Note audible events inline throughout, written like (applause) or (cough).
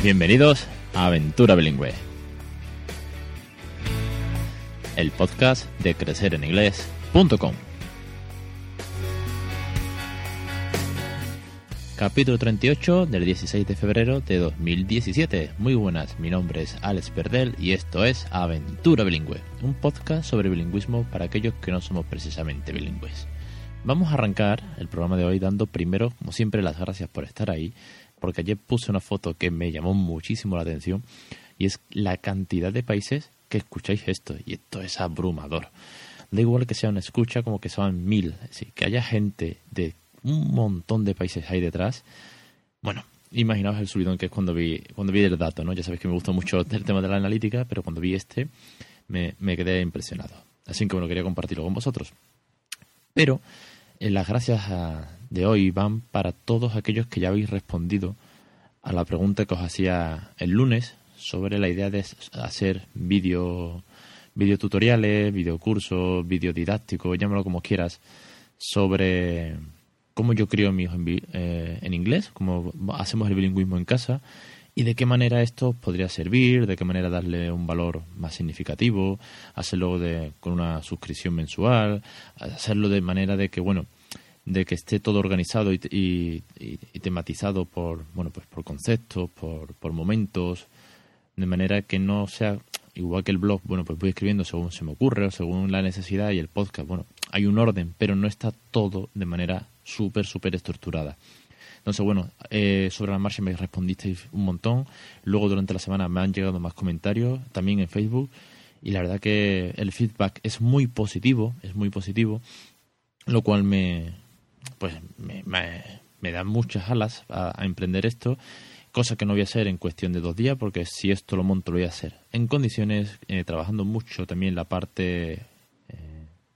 Bienvenidos a Aventura Bilingüe, el podcast de crecereninglés.com. Capítulo 38 del 16 de febrero de 2017. Muy buenas, mi nombre es Alex Perdel y esto es Aventura Bilingüe, un podcast sobre bilingüismo para aquellos que no somos precisamente bilingües. Vamos a arrancar el programa de hoy dando primero, como siempre, las gracias por estar ahí, porque ayer puse una foto que me llamó muchísimo la atención y es la cantidad de países que escucháis esto y esto es abrumador. Da igual que sea una escucha como que sean mil, decir, que haya gente de un montón de países ahí detrás. Bueno, imaginaos el subidón que es cuando vi, cuando vi el dato, ¿no? Ya sabéis que me gusta mucho el tema de la analítica, pero cuando vi este me, me quedé impresionado. Así que bueno, quería compartirlo con vosotros. Pero eh, las gracias de hoy van para todos aquellos que ya habéis respondido a la pregunta que os hacía el lunes sobre la idea de hacer vídeo videotutoriales, videocursos, videodidácticos, llámalo como quieras, sobre cómo yo crío a mi hijo en, eh, en, inglés, cómo hacemos el bilingüismo en casa y de qué manera esto podría servir, de qué manera darle un valor más significativo, hacerlo de, con una suscripción mensual, hacerlo de manera de que, bueno, de que esté todo organizado y, y, tematizado por, bueno, pues por conceptos, por, por momentos, de manera que no sea igual que el blog, bueno, pues voy escribiendo según se me ocurre o según la necesidad y el podcast, bueno, hay un orden, pero no está todo de manera súper, súper estructurada. Entonces, bueno, eh, sobre la marcha me respondisteis un montón. Luego, durante la semana me han llegado más comentarios, también en Facebook. Y la verdad que el feedback es muy positivo, es muy positivo, lo cual me, pues, me, me, da muchas alas a, emprender esto cosa que no voy a hacer en cuestión de dos días, porque si esto lo monto lo voy a hacer en condiciones, eh, trabajando mucho también la parte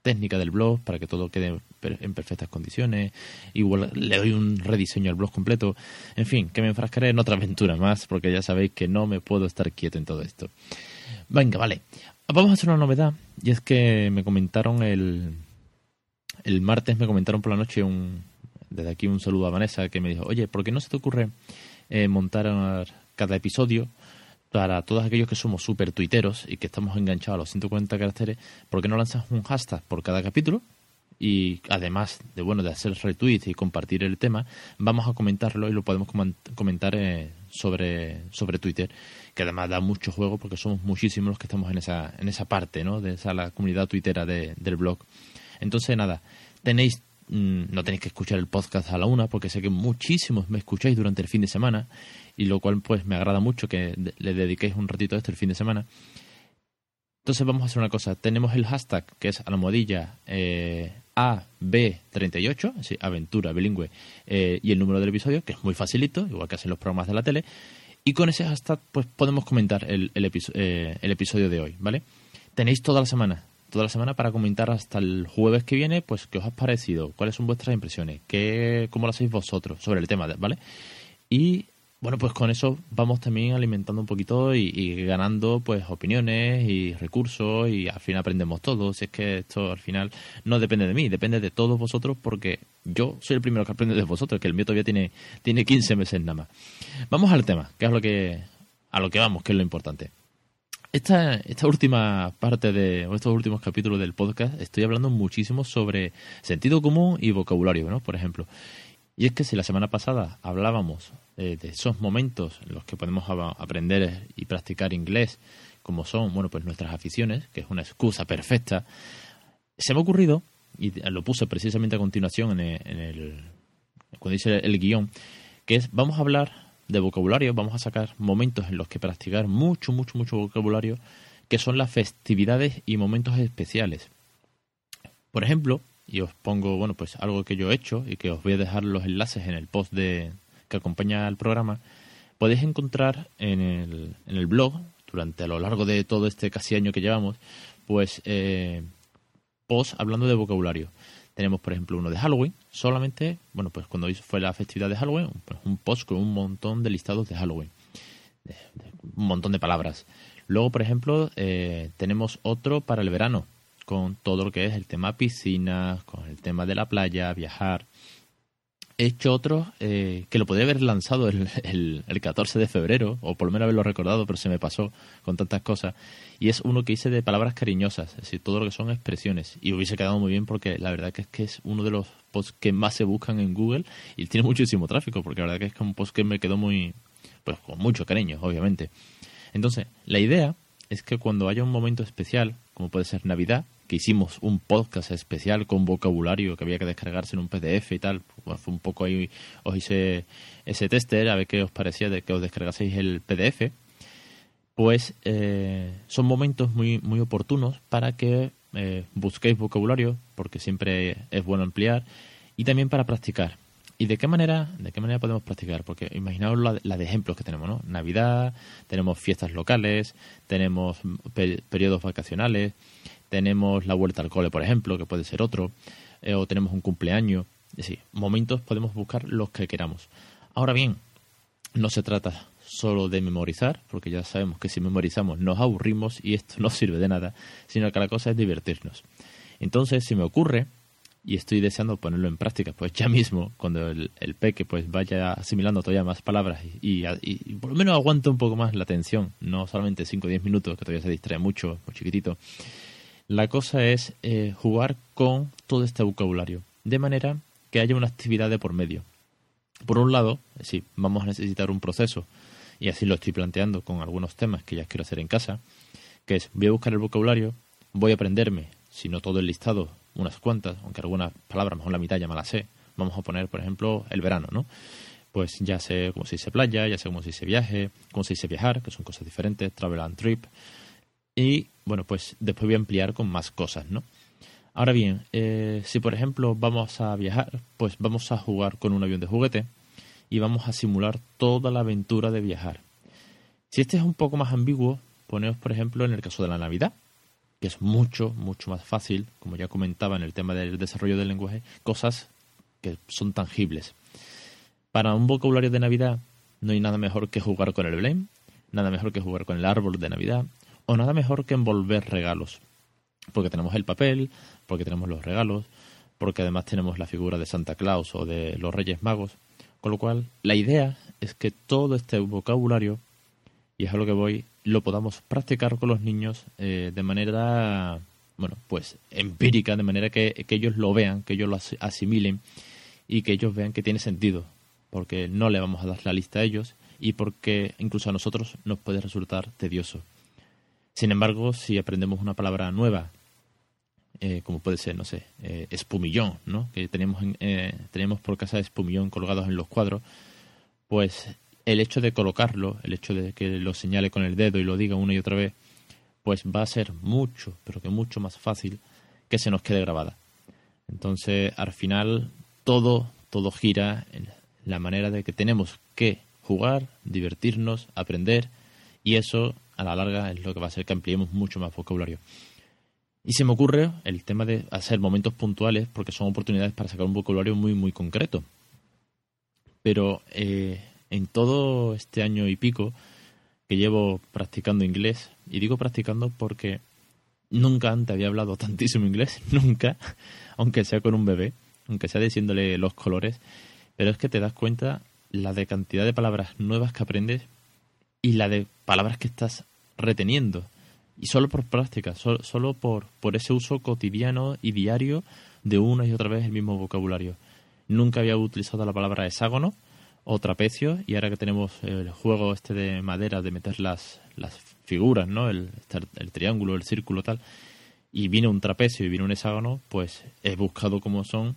técnica del blog para que todo quede en perfectas condiciones. Igual le doy un rediseño al blog completo. En fin, que me enfrascaré en otra aventura más porque ya sabéis que no me puedo estar quieto en todo esto. Venga, vale. Vamos a hacer una novedad y es que me comentaron el, el martes, me comentaron por la noche un, desde aquí un saludo a Vanessa que me dijo, oye, ¿por qué no se te ocurre eh, montar cada episodio para todos aquellos que somos súper tuiteros y que estamos enganchados a los 140 caracteres, ¿por qué no lanzas un hashtag por cada capítulo? Y además de bueno de hacer retweets y compartir el tema, vamos a comentarlo y lo podemos comentar eh, sobre, sobre Twitter, que además da mucho juego porque somos muchísimos los que estamos en esa, en esa parte, ¿no? De esa la comunidad tuitera del blog. Entonces, nada, tenéis mm, no tenéis que escuchar el podcast a la una porque sé que muchísimos me escucháis durante el fin de semana y lo cual pues me agrada mucho que le dediquéis un ratito a esto el fin de semana. Entonces vamos a hacer una cosa. Tenemos el hashtag que es a la modilla eh, AB38, así, aventura bilingüe, eh, y el número del episodio, que es muy facilito, igual que hacen los programas de la tele. Y con ese hashtag pues podemos comentar el, el, eh, el episodio de hoy, ¿vale? Tenéis toda la semana, toda la semana para comentar hasta el jueves que viene, pues qué os ha parecido, cuáles son vuestras impresiones, qué, cómo lo hacéis vosotros sobre el tema, ¿vale? Y bueno, pues con eso vamos también alimentando un poquito y, ganando pues opiniones y recursos y al fin aprendemos todos. Si es que esto al final no depende de mí, depende de todos vosotros porque yo soy el primero que aprende de vosotros, que el mío todavía tiene, tiene 15 meses nada más. Vamos al tema, que es lo que, a lo que vamos, que es lo importante. Esta, esta última parte de, estos últimos capítulos del podcast, estoy hablando muchísimo sobre sentido común y vocabulario, ¿no? Por ejemplo. Y es que si la semana pasada hablábamos de esos momentos en los que podemos aprender y practicar inglés, como son, bueno, pues nuestras aficiones, que es una excusa perfecta, se me ha ocurrido, y lo puse precisamente a continuación en el, cuando dice el guion, que es, vamos a hablar de vocabulario, vamos a sacar momentos en los que practicar mucho, mucho, mucho vocabulario, que son las festividades y momentos especiales. Por ejemplo, y os pongo, bueno, pues algo que yo he hecho y que os voy a dejar los enlaces en el post de, que acompaña al programa, podéis encontrar en el, en el blog, durante a lo largo de todo este casi año que llevamos, pues eh, posts hablando de vocabulario. Tenemos, por ejemplo, uno de Halloween, solamente, bueno, pues cuando fue la festividad de Halloween, pues un post con un montón de listados de Halloween, un montón de palabras. Luego, por ejemplo, eh, tenemos otro para el verano, con todo lo que es el tema piscina, con el tema de la playa, viajar. He hecho otro eh, que lo podría haber lanzado el, (laughs) el, el, 14 de febrero, o por lo menos haberlo recordado, pero se me pasó con tantas cosas. Y es uno que hice de palabras cariñosas, es decir, todo lo que son expresiones. Y hubiese quedado muy bien porque la verdad que es que es uno de los posts que más se buscan en Google y tiene muchísimo tráfico, porque la verdad que es que un post que me quedó muy, pues con mucho cariño, obviamente. Entonces, la idea es que cuando haya un momento especial, como puede ser Navidad, que hicimos un podcast especial con vocabulario que había que descargarse en un PDF y tal, pues fue un poco ahí, os hice ese tester a ver qué os parecía de que os descargaseis el PDF, pues eh, son momentos muy, muy oportunos para que eh, busquéis vocabulario, porque siempre es bueno ampliar, y también para practicar. ¿Y de qué manera, de qué manera podemos practicar? Porque imaginaos la, de ejemplos que tenemos, ¿no? Navidad, tenemos fiestas locales, tenemos periodos vacacionales, tenemos la vuelta al cole, por ejemplo, que puede ser otro, eh, o tenemos un cumpleaños. Es decir, momentos podemos buscar los que queramos. Ahora bien, no se trata solo de memorizar, porque ya sabemos que si memorizamos nos aburrimos y esto (laughs) no sirve de nada, sino que la cosa es divertirnos. Entonces, si me ocurre, y estoy deseando ponerlo en práctica, pues ya mismo, cuando el, peque pues vaya asimilando todavía más palabras y, por lo menos aguante un poco más la atención, no solamente 5 o 10 minutos, que todavía se distrae mucho, muy chiquitito. La cosa es eh, jugar con todo este vocabulario, de manera que haya una actividad de por medio. Por un lado, si vamos a necesitar un proceso, y así lo estoy planteando con algunos temas que ya quiero hacer en casa, que es voy a buscar el vocabulario, voy a aprenderme, si no todo el listado, unas cuantas, aunque algunas palabras, mejor la mitad ya me las sé. Vamos a poner, por ejemplo, el verano, ¿no? Pues ya sé cómo se dice playa, ya sé cómo se dice viaje, cómo se dice viajar, que son cosas diferentes, travel and trip. Y bueno, pues después voy a ampliar con más cosas, ¿no? Ahora bien, eh, si por ejemplo vamos a viajar, pues vamos a jugar con un avión de juguete y vamos a simular toda la aventura de viajar. Si este es un poco más ambiguo, poneos por ejemplo en el caso de la Navidad que es mucho, mucho más fácil, como ya comentaba en el tema del desarrollo del lenguaje, cosas que son tangibles. Para un vocabulario de Navidad no hay nada mejor que jugar con el blame, nada mejor que jugar con el árbol de Navidad, o nada mejor que envolver regalos. Porque tenemos el papel, porque tenemos los regalos, porque además tenemos la figura de Santa Claus o de los Reyes Magos. Con lo cual, la idea es que todo este vocabulario, y es a lo que voy, lo podamos practicar con los niños eh, de manera, bueno, pues empírica, de manera que, ellos lo vean, que ellos lo asimilen y que ellos vean que tiene sentido, porque no le vamos a dar la lista a ellos y porque incluso a nosotros nos puede resultar tedioso. Sin embargo, si aprendemos una palabra nueva, eh, como puede ser, no sé, eh, espumillón, ¿no? Que tenemos, tenemos por casa espumillón colgados en los cuadros, pues el hecho de colocarlo, el hecho de que lo señale con el dedo y lo diga una y otra vez, pues va a ser mucho, pero que mucho más fácil que se nos quede grabada. Entonces, al final, todo, todo gira en la manera de que tenemos que jugar, divertirnos, aprender, y eso, a la larga, es lo que va a hacer que ampliemos mucho más vocabulario. Y se me ocurre el tema de hacer momentos puntuales, porque son oportunidades para sacar un vocabulario muy, muy concreto. Pero eh, en todo este año y pico que llevo practicando inglés, y digo practicando porque nunca antes había hablado (laughs) tantísimo inglés, nunca, aunque sea con un bebé, aunque sea diciéndole los colores, pero es que te das cuenta la de cantidad de palabras nuevas que aprendes y la de palabras que estás reteniendo. Y solo por práctica, solo, solo por, por ese uso cotidiano y diario de una y otra vez el mismo vocabulario. Nunca había utilizado la palabra hexágono, o trapecio y ahora que tenemos el juego este de madera de meter las, las figuras, ¿no? El, el triángulo, el círculo, tal, y viene un trapecio y viene un hexágono, pues he buscado cómo son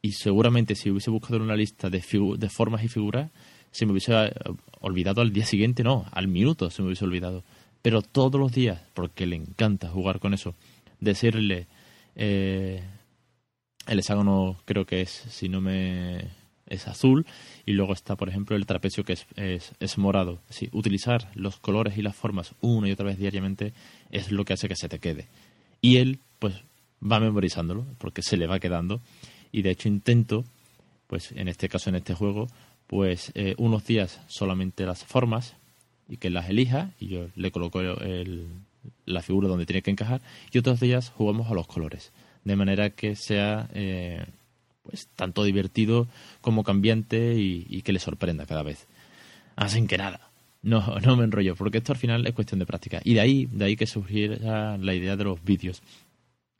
y seguramente si hubiese buscado una lista de, de formas y figuras, se me hubiese eh, olvidado al día siguiente, no, al minuto se me hubiese olvidado. Pero todos los días, porque le encanta jugar con eso, decirle, eh, el hexágono creo que es, si no me es azul y luego está, por ejemplo, el trapecio que es, es, morado. Sí, utilizar los colores y las formas una y otra vez diariamente es lo que hace que se te quede. Y él, pues, va memorizándolo porque se le va quedando. Y de hecho intento, pues, en este caso, en este juego, pues, eh, unos días solamente las formas y que las elija y yo le coloco el, la figura donde tiene que encajar y otros días jugamos a los colores. De manera que sea... Eh, pues tanto divertido como cambiante y, que le sorprenda cada vez. Así que nada, no, no me enrollo, porque esto al final es cuestión de práctica. Y de ahí, de ahí que surgiera la idea de los vídeos.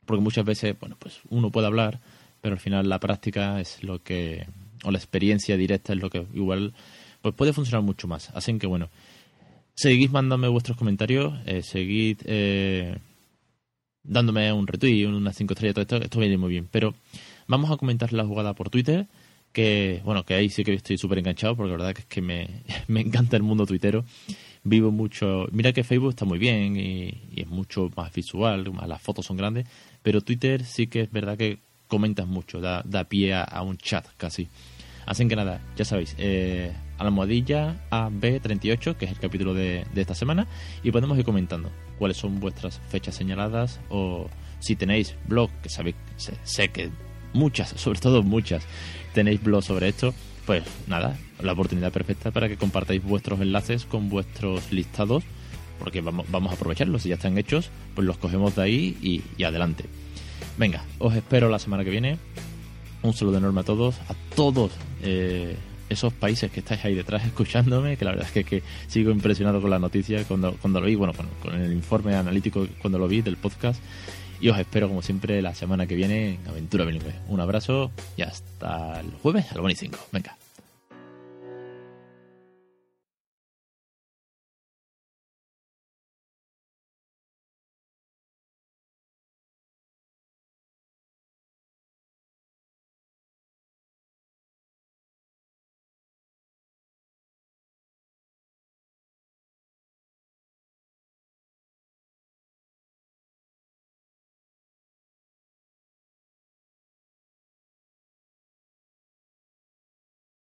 Porque muchas veces, bueno, pues uno puede hablar, pero al final la práctica es lo que, o la experiencia directa es lo que igual, pues puede funcionar mucho más. Así que bueno, seguid mandándome vuestros comentarios, eh, seguid eh, dándome un retweet, unas 5 estrellas, todo esto, esto viene muy bien. Pero vamos a comentar la jugada por Twitter, que bueno, que ahí sí que estoy súper enganchado, porque la verdad que es que me, (laughs) me encanta el mundo tuitero. Vivo mucho. Mira que Facebook está muy bien y, es mucho más visual, las fotos son grandes, pero Twitter sí que es verdad que comentas mucho, da, da pie a, un chat casi. Así que nada, ya sabéis, eh, almohadilla AB38, que es el capítulo de, esta semana, y podemos ir comentando cuáles son vuestras fechas señaladas o si tenéis blog, que sabéis, sé, que muchas, (laughs) sobre todo muchas, tenéis blog sobre esto, pues nada, la oportunidad perfecta para que compartáis vuestros enlaces con vuestros listados, porque vamos, vamos a aprovecharlos, si ya están hechos, pues los cogemos de ahí y, y adelante. Venga, os espero la semana que viene. Un saludo enorme a todos, a todos eh, esos países que estáis ahí detrás (laughs) escuchándome, que la verdad es que, sigo impresionado con la noticia cuando, cuando lo vi, bueno, con, el informe analítico cuando lo vi del podcast. Y os espero, como siempre, la semana que viene en Aventura Bilingüe. Un abrazo y hasta el jueves al 5. Venga.